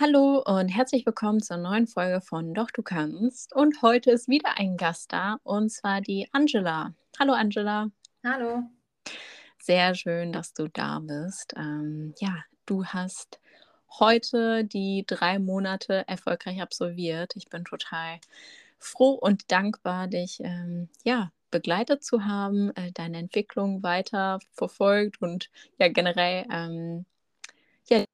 Hallo und herzlich willkommen zur neuen Folge von Doch du kannst. Und heute ist wieder ein Gast da und zwar die Angela. Hallo Angela. Hallo. Sehr schön, dass du da bist. Ähm, ja, du hast heute die drei Monate erfolgreich absolviert. Ich bin total froh und dankbar, dich ähm, ja, begleitet zu haben, äh, deine Entwicklung weiter verfolgt und ja generell ähm, ja,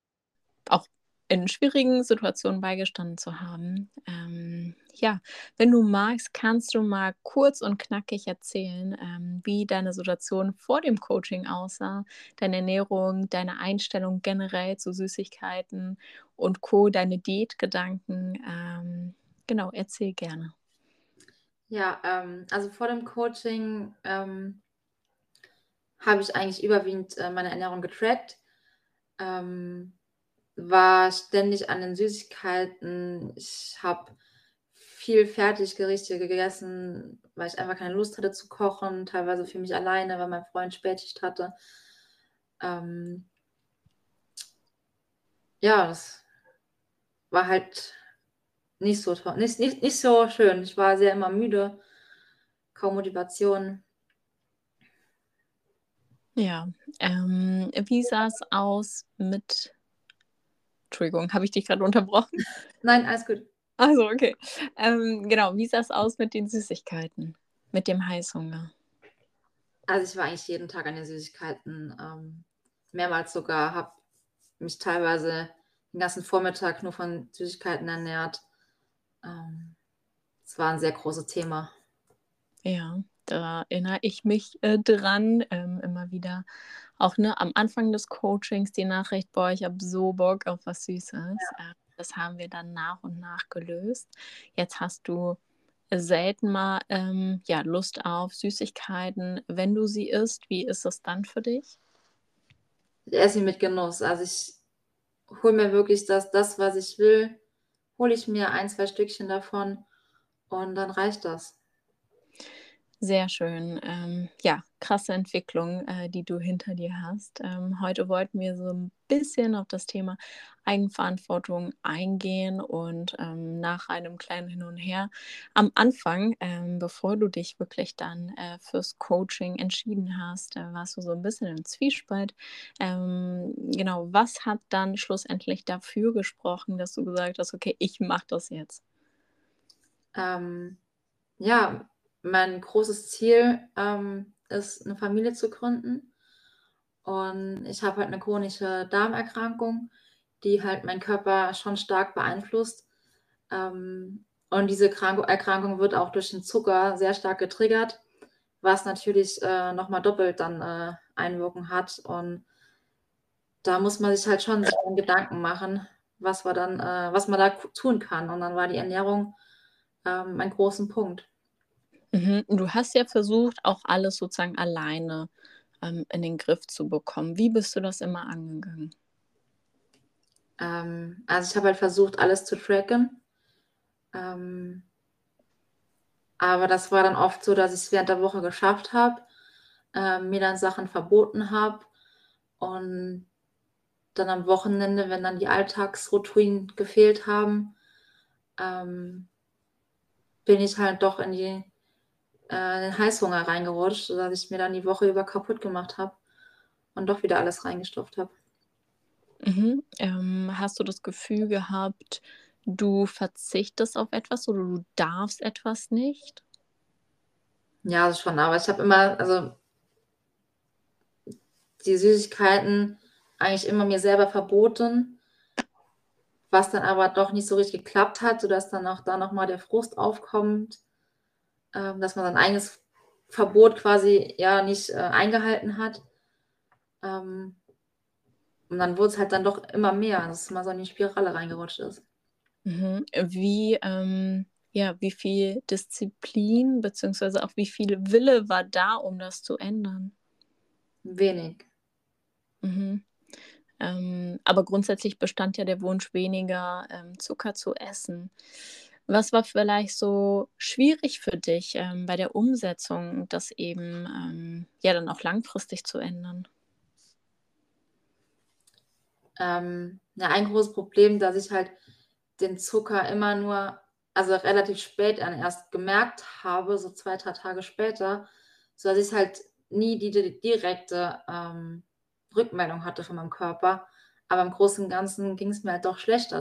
auch in schwierigen Situationen beigestanden zu haben. Ähm, ja, wenn du magst, kannst du mal kurz und knackig erzählen, ähm, wie deine Situation vor dem Coaching aussah, deine Ernährung, deine Einstellung generell zu Süßigkeiten und Co., deine Diätgedanken. Ähm, genau, erzähl gerne. Ja, ähm, also vor dem Coaching ähm, habe ich eigentlich überwiegend äh, meine Ernährung getrackt. Ähm, war ständig an den Süßigkeiten. Ich habe viel Fertiggerichte gegessen, weil ich einfach keine Lust hatte zu kochen, teilweise für mich alleine, weil mein Freund Spätschicht hatte. Ähm ja, das war halt nicht so toll, nicht, nicht, nicht so schön. Ich war sehr immer müde, kaum Motivation. Ja, ähm, wie sah es aus mit Entschuldigung, habe ich dich gerade unterbrochen? Nein, alles gut. Also, okay. Ähm, genau, wie sah es aus mit den Süßigkeiten, mit dem Heißhunger? Also, ich war eigentlich jeden Tag an den Süßigkeiten, ähm, mehrmals sogar, habe mich teilweise den ganzen Vormittag nur von Süßigkeiten ernährt. Ähm, es war ein sehr großes Thema. Ja, da erinnere ich mich äh, dran, ähm, immer wieder auch ne, am Anfang des Coachings die Nachricht, boah, ich habe so Bock auf was Süßes. Ja. Äh, das haben wir dann nach und nach gelöst. Jetzt hast du selten mal ähm, ja, Lust auf Süßigkeiten. Wenn du sie isst, wie ist das dann für dich? Ich esse sie mit Genuss. Also ich hole mir wirklich das, das, was ich will, hole ich mir ein, zwei Stückchen davon und dann reicht das. Sehr schön. Ähm, ja, krasse Entwicklung, äh, die du hinter dir hast. Ähm, heute wollten wir so ein bisschen auf das Thema Eigenverantwortung eingehen und ähm, nach einem kleinen Hin und Her am Anfang, ähm, bevor du dich wirklich dann äh, fürs Coaching entschieden hast, äh, warst du so ein bisschen im Zwiespalt. Ähm, genau, was hat dann schlussendlich dafür gesprochen, dass du gesagt hast, okay, ich mache das jetzt? Ähm, ja, mein großes Ziel ähm, ist, eine Familie zu gründen. Und ich habe halt eine chronische Darmerkrankung, die halt meinen Körper schon stark beeinflusst. Ähm, und diese Krank Erkrankung wird auch durch den Zucker sehr stark getriggert, was natürlich äh, nochmal doppelt dann äh, Einwirkung hat. Und da muss man sich halt schon Gedanken machen, was, wir dann, äh, was man da tun kann. Und dann war die Ernährung ähm, ein großen Punkt. Mhm. Du hast ja versucht, auch alles sozusagen alleine ähm, in den Griff zu bekommen. Wie bist du das immer angegangen? Ähm, also ich habe halt versucht, alles zu tracken. Ähm, aber das war dann oft so, dass ich es während der Woche geschafft habe, äh, mir dann Sachen verboten habe und dann am Wochenende, wenn dann die Alltagsroutinen gefehlt haben, ähm, bin ich halt doch in die äh, den Heißhunger reingerutscht, sodass ich mir dann die Woche über kaputt gemacht habe und doch wieder alles reingestopft habe. Mhm. Ähm, hast du das Gefühl gehabt, du verzichtest auf etwas oder du darfst etwas nicht? Ja, das schon, aber ich habe immer, also die Süßigkeiten eigentlich immer mir selber verboten, was dann aber doch nicht so richtig geklappt hat, sodass dann auch da nochmal der Frust aufkommt ähm, dass man sein eigenes Verbot quasi ja nicht äh, eingehalten hat. Ähm, und dann wurde es halt dann doch immer mehr, dass man so in die Spirale reingerutscht ist. Mhm. Wie, ähm, ja, wie viel Disziplin bzw. auch wie viel Wille war da, um das zu ändern? Wenig. Mhm. Ähm, aber grundsätzlich bestand ja der Wunsch, weniger ähm, Zucker zu essen. Was war vielleicht so schwierig für dich ähm, bei der Umsetzung, das eben ähm, ja dann auch langfristig zu ändern? Ähm, ja, ein großes Problem, dass ich halt den Zucker immer nur, also relativ spät dann erst gemerkt habe, so zwei, drei Tage später, so dass ich halt nie die, die direkte ähm, Rückmeldung hatte von meinem Körper. Aber im Großen und Ganzen ging es mir halt doch schlechter.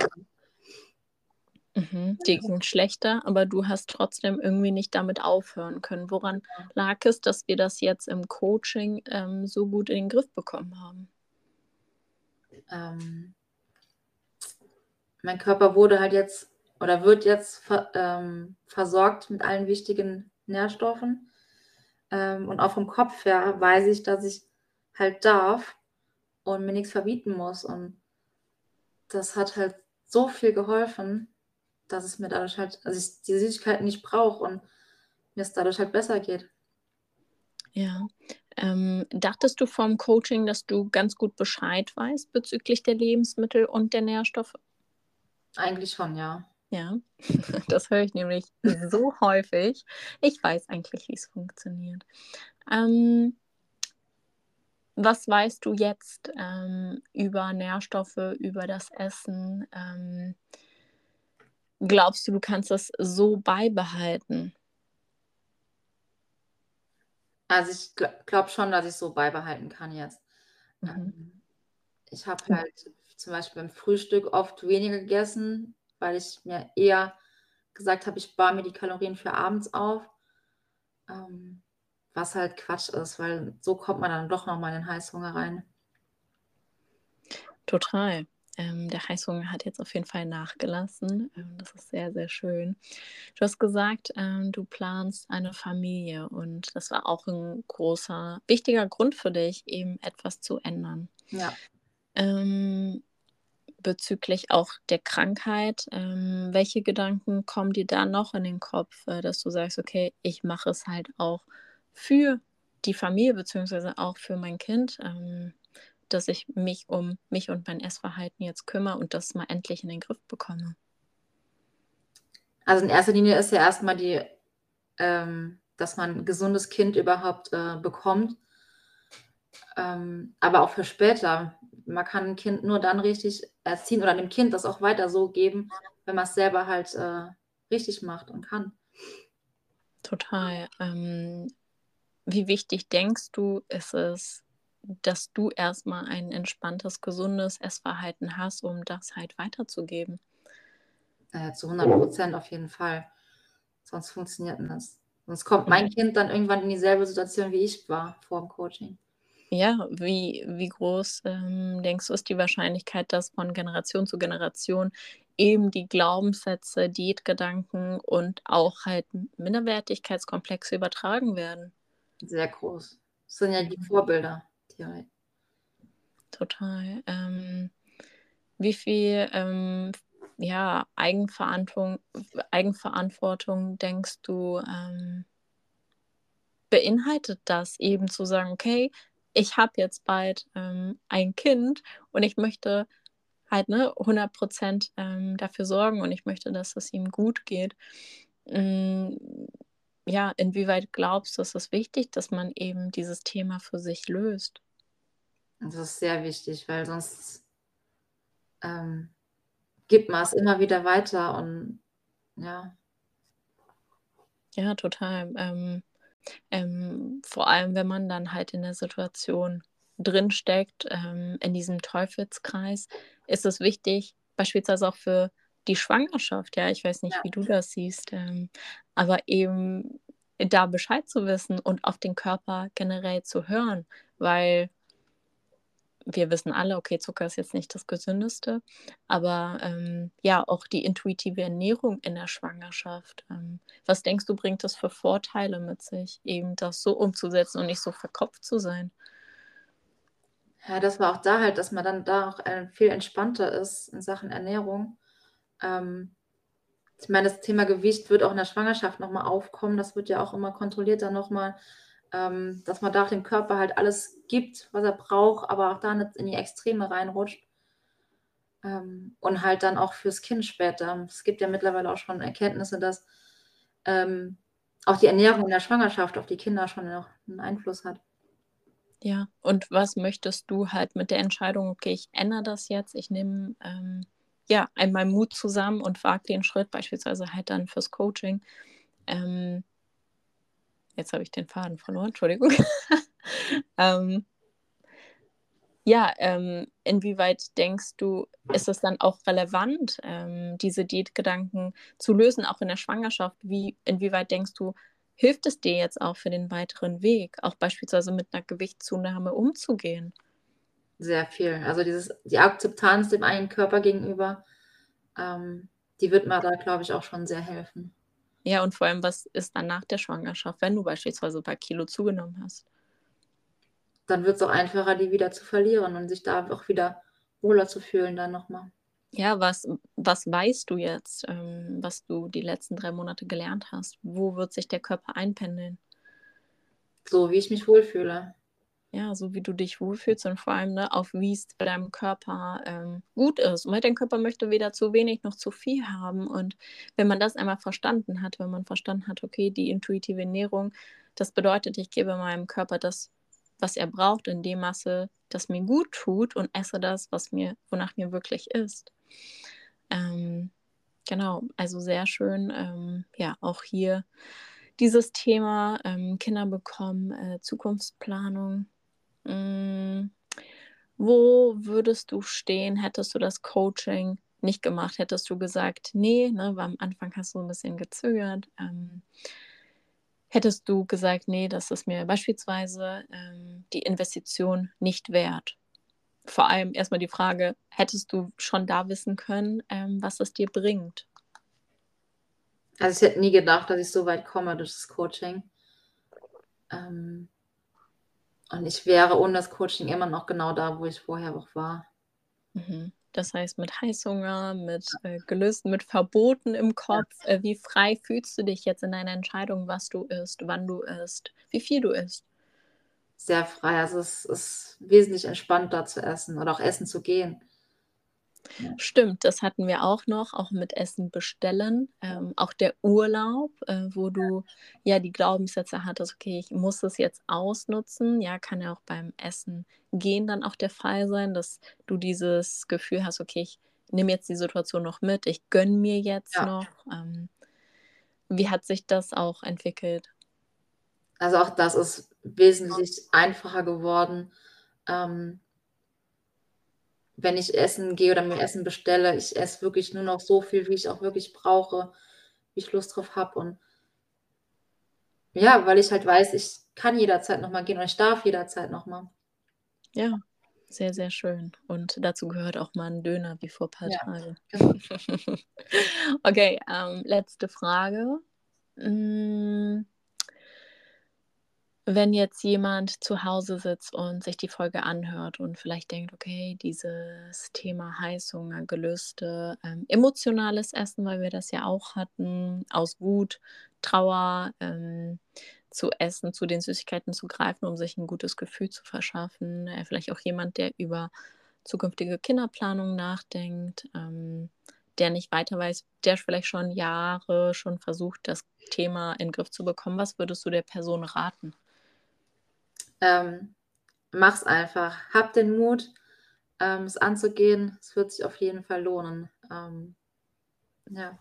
Mhm, dir ging schlechter, aber du hast trotzdem irgendwie nicht damit aufhören können. Woran lag es, dass wir das jetzt im Coaching ähm, so gut in den Griff bekommen haben? Ähm, mein Körper wurde halt jetzt oder wird jetzt ver, ähm, versorgt mit allen wichtigen Nährstoffen. Ähm, und auch vom Kopf her weiß ich, dass ich halt darf und mir nichts verbieten muss. Und das hat halt so viel geholfen dass es mir dadurch halt, also ich die Süßigkeiten nicht brauche und mir es dadurch halt besser geht. Ja. Ähm, dachtest du vom Coaching, dass du ganz gut Bescheid weißt bezüglich der Lebensmittel und der Nährstoffe? Eigentlich schon, ja. Ja, das höre ich nämlich so häufig. Ich weiß eigentlich, wie es funktioniert. Ähm, was weißt du jetzt ähm, über Nährstoffe, über das Essen? Ähm, Glaubst du, du kannst das so beibehalten? Also ich gl glaube schon, dass ich so beibehalten kann jetzt. Mhm. Ähm, ich habe halt zum Beispiel beim Frühstück oft weniger gegessen, weil ich mir eher gesagt habe, ich spare mir die Kalorien für abends auf. Ähm, was halt Quatsch ist, weil so kommt man dann doch nochmal in den Heißhunger rein. Total. Ähm, der Heißhunger hat jetzt auf jeden Fall nachgelassen. Ähm, das ist sehr, sehr schön. Du hast gesagt, ähm, du planst eine Familie und das war auch ein großer, wichtiger Grund für dich, eben etwas zu ändern. Ja. Ähm, bezüglich auch der Krankheit, ähm, welche Gedanken kommen dir da noch in den Kopf, äh, dass du sagst, okay, ich mache es halt auch für die Familie beziehungsweise auch für mein Kind? Dass ich mich um mich und mein Essverhalten jetzt kümmere und das mal endlich in den Griff bekomme? Also in erster Linie ist ja erstmal die, ähm, dass man ein gesundes Kind überhaupt äh, bekommt. Ähm, aber auch für später. Man kann ein Kind nur dann richtig erziehen oder dem Kind das auch weiter so geben, wenn man es selber halt äh, richtig macht und kann. Total. Ähm, wie wichtig denkst du, ist es, dass du erstmal ein entspanntes, gesundes Essverhalten hast, um das halt weiterzugeben. Äh, zu 100 Prozent auf jeden Fall. Sonst funktioniert das. Sonst kommt mein Kind dann irgendwann in dieselbe Situation, wie ich war vor dem Coaching. Ja, wie, wie groß ähm, denkst du, ist die Wahrscheinlichkeit, dass von Generation zu Generation eben die Glaubenssätze, Diätgedanken und auch halt Minderwertigkeitskomplexe übertragen werden? Sehr groß. Das sind ja die Vorbilder ja. Total. Ähm, wie viel ähm, ja, Eigenverantwortung, Eigenverantwortung denkst du, ähm, beinhaltet das eben zu sagen, okay, ich habe jetzt bald ähm, ein Kind und ich möchte halt ne, 100 Prozent ähm, dafür sorgen und ich möchte, dass es ihm gut geht. Ähm, ja, inwieweit glaubst du, ist es wichtig, dass man eben dieses Thema für sich löst? Das ist sehr wichtig, weil sonst ähm, gibt man es immer wieder weiter und ja. Ja, total. Ähm, ähm, vor allem, wenn man dann halt in der Situation drinsteckt, ähm, in diesem Teufelskreis, ist es wichtig, beispielsweise auch für die Schwangerschaft, ja, ich weiß nicht, ja. wie du das siehst, ähm, aber eben da Bescheid zu wissen und auf den Körper generell zu hören, weil wir wissen alle, okay, Zucker ist jetzt nicht das Gesündeste, aber ähm, ja, auch die intuitive Ernährung in der Schwangerschaft. Ähm, was denkst du, bringt das für Vorteile mit sich, eben das so umzusetzen und nicht so verkopft zu sein? Ja, das war auch da halt, dass man dann da auch äh, viel entspannter ist in Sachen Ernährung. Ähm, ich meine, das Thema Gewicht wird auch in der Schwangerschaft nochmal aufkommen. Das wird ja auch immer kontrolliert dann nochmal ähm, dass man da dem Körper halt alles gibt, was er braucht, aber auch da nicht in die Extreme reinrutscht. Ähm, und halt dann auch fürs Kind später. Es gibt ja mittlerweile auch schon Erkenntnisse, dass ähm, auch die Ernährung in der Schwangerschaft auf die Kinder schon noch einen Einfluss hat. Ja, und was möchtest du halt mit der Entscheidung, okay, ich ändere das jetzt, ich nehme ähm, ja einmal Mut zusammen und wage den Schritt, beispielsweise halt dann fürs Coaching. Ähm, jetzt habe ich den Faden verloren, Entschuldigung. ähm, ja, ähm, inwieweit denkst du, ist es dann auch relevant, ähm, diese Diätgedanken zu lösen, auch in der Schwangerschaft? Wie, inwieweit denkst du, hilft es dir jetzt auch für den weiteren Weg, auch beispielsweise mit einer Gewichtszunahme umzugehen? Sehr viel. Also dieses, die Akzeptanz dem eigenen Körper gegenüber, ähm, die wird mir da, glaube ich, auch schon sehr helfen. Ja, und vor allem, was ist dann nach der Schwangerschaft, wenn du beispielsweise ein paar Kilo zugenommen hast? Dann wird es auch einfacher, die wieder zu verlieren und sich da auch wieder wohler zu fühlen dann nochmal. Ja, was, was weißt du jetzt, ähm, was du die letzten drei Monate gelernt hast? Wo wird sich der Körper einpendeln? So, wie ich mich wohlfühle. Ja, so wie du dich wohlfühlst und vor allem ne, auf wie es bei deinem Körper ähm, gut ist. Und dein Körper möchte weder zu wenig noch zu viel haben. Und wenn man das einmal verstanden hat, wenn man verstanden hat, okay, die intuitive Ernährung, das bedeutet, ich gebe meinem Körper das, was er braucht, in dem Maße, das mir gut tut und esse das, was mir, wonach mir wirklich ist. Ähm, genau, also sehr schön. Ähm, ja, auch hier dieses Thema ähm, Kinder bekommen, äh, Zukunftsplanung. Mm, wo würdest du stehen, hättest du das Coaching nicht gemacht? Hättest du gesagt, nee, ne, weil am Anfang hast du ein bisschen gezögert. Ähm, hättest du gesagt, nee, das ist mir beispielsweise ähm, die Investition nicht wert? vor allem erstmal die Frage, hättest du schon da wissen können, ähm, was es dir bringt? Also ich hätte nie gedacht, dass ich so weit komme durch das Coaching. Ähm, und ich wäre ohne das Coaching immer noch genau da, wo ich vorher auch war. Mhm. Das heißt, mit Heißhunger, mit äh, Gelüsten, mit Verboten im Kopf. Ja. Äh, wie frei fühlst du dich jetzt in deiner Entscheidung, was du isst, wann du isst, wie viel du isst? sehr frei. Also es ist wesentlich entspannter zu essen oder auch essen zu gehen. Stimmt, das hatten wir auch noch, auch mit Essen bestellen. Ähm, auch der Urlaub, äh, wo du ja die Glaubenssätze hattest, okay, ich muss es jetzt ausnutzen. Ja, kann ja auch beim Essen gehen dann auch der Fall sein, dass du dieses Gefühl hast, okay, ich nehme jetzt die Situation noch mit, ich gönne mir jetzt ja. noch. Ähm, wie hat sich das auch entwickelt? Also auch das ist wesentlich einfacher geworden. Ähm, wenn ich essen gehe oder mir Essen bestelle, ich esse wirklich nur noch so viel, wie ich auch wirklich brauche, wie ich Lust drauf habe. Und ja, weil ich halt weiß, ich kann jederzeit nochmal gehen und ich darf jederzeit nochmal. Ja, sehr, sehr schön. Und dazu gehört auch mal ein Döner wie vor ein paar ja, Tagen. Genau. okay, ähm, letzte Frage. Hm, wenn jetzt jemand zu Hause sitzt und sich die Folge anhört und vielleicht denkt, okay, dieses Thema Heißhunger, Gelüste, ähm, emotionales Essen, weil wir das ja auch hatten, aus Wut, Trauer ähm, zu essen, zu den Süßigkeiten zu greifen, um sich ein gutes Gefühl zu verschaffen. Äh, vielleicht auch jemand, der über zukünftige Kinderplanung nachdenkt, ähm, der nicht weiter weiß, der vielleicht schon Jahre schon versucht, das Thema in den Griff zu bekommen. Was würdest du der Person raten? Ähm, mach's einfach. Hab den Mut, ähm, es anzugehen. Es wird sich auf jeden Fall lohnen. Ähm, ja.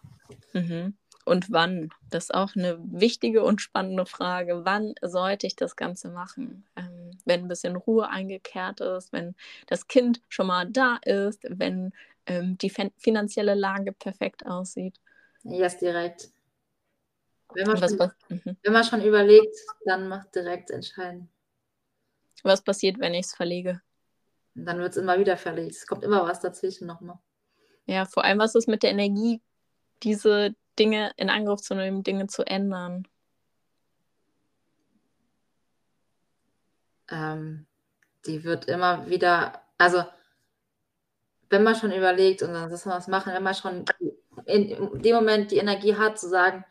Mhm. Und wann? Das ist auch eine wichtige und spannende Frage. Wann sollte ich das Ganze machen? Ähm, wenn ein bisschen Ruhe eingekehrt ist, wenn das Kind schon mal da ist, wenn ähm, die finanzielle Lage perfekt aussieht. Yes, direkt. Wenn man, schon, mhm. wenn man schon überlegt, dann macht direkt entscheiden. Was passiert, wenn ich es verlege? dann wird es immer wieder verlegt. Es kommt immer was dazwischen nochmal. Ja, vor allem, was ist mit der Energie, diese Dinge in Angriff zu nehmen, Dinge zu ändern? Ähm, die wird immer wieder, also wenn man schon überlegt und dann das was machen, wenn man schon in dem Moment die Energie hat, zu sagen,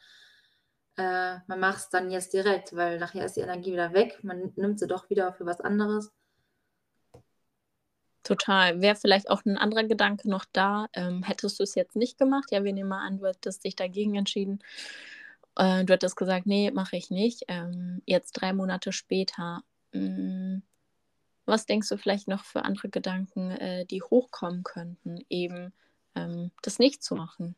äh, man macht es dann jetzt direkt, weil nachher ist die Energie wieder weg. Man nimmt sie doch wieder für was anderes. Total. Wäre vielleicht auch ein anderer Gedanke noch da, ähm, hättest du es jetzt nicht gemacht? Ja, wir nehmen mal an, du hättest dich dagegen entschieden. Äh, du hättest gesagt, nee, mache ich nicht. Ähm, jetzt drei Monate später. Mh, mm, was denkst du vielleicht noch für andere Gedanken, äh, die hochkommen könnten, eben ähm, das nicht zu machen?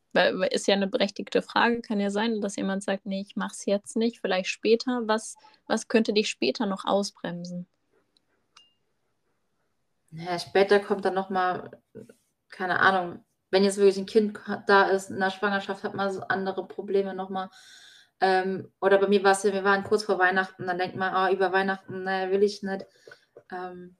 Weil ist ja eine berechtigte Frage, kann ja sein, dass jemand sagt, nee, ich mache es jetzt nicht, vielleicht später. Was, was könnte dich später noch ausbremsen? Ja, später kommt dann nochmal, keine Ahnung, wenn jetzt wirklich ein Kind da ist, in der Schwangerschaft hat man so andere Probleme nochmal. Ähm, oder bei mir war es ja, wir waren kurz vor Weihnachten, dann denkt man, oh, über Weihnachten, naja, will ich nicht. Ähm,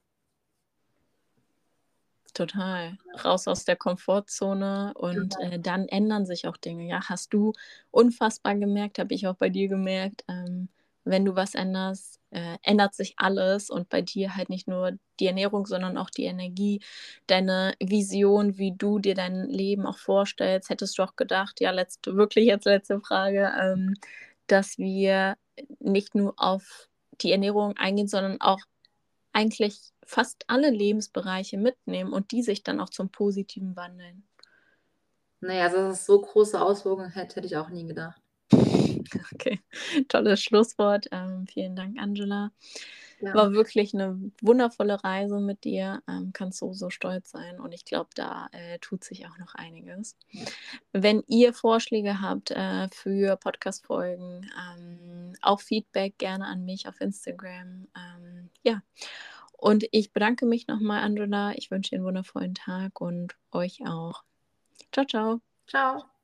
Total. Raus aus der Komfortzone und genau. äh, dann ändern sich auch Dinge. Ja, hast du unfassbar gemerkt, habe ich auch bei dir gemerkt, ähm, wenn du was änderst, äh, ändert sich alles und bei dir halt nicht nur die Ernährung, sondern auch die Energie, deine Vision, wie du dir dein Leben auch vorstellst. Hättest du auch gedacht, ja, letzte, wirklich jetzt letzte Frage, ähm, dass wir nicht nur auf die Ernährung eingehen, sondern auch eigentlich fast alle Lebensbereiche mitnehmen und die sich dann auch zum Positiven wandeln. Naja, dass es so große Auswirkungen hätte, hätte ich auch nie gedacht. Okay, tolles Schlusswort. Ähm, vielen Dank, Angela. Ja. War wirklich eine wundervolle Reise mit dir. Ähm, kannst so, so stolz sein. Und ich glaube, da äh, tut sich auch noch einiges. Ja. Wenn ihr Vorschläge habt äh, für Podcast-Folgen, ähm, auch Feedback gerne an mich auf Instagram. Ähm, ja. Und ich bedanke mich nochmal, Angela. Ich wünsche dir einen wundervollen Tag und euch auch. Ciao, ciao. Ciao.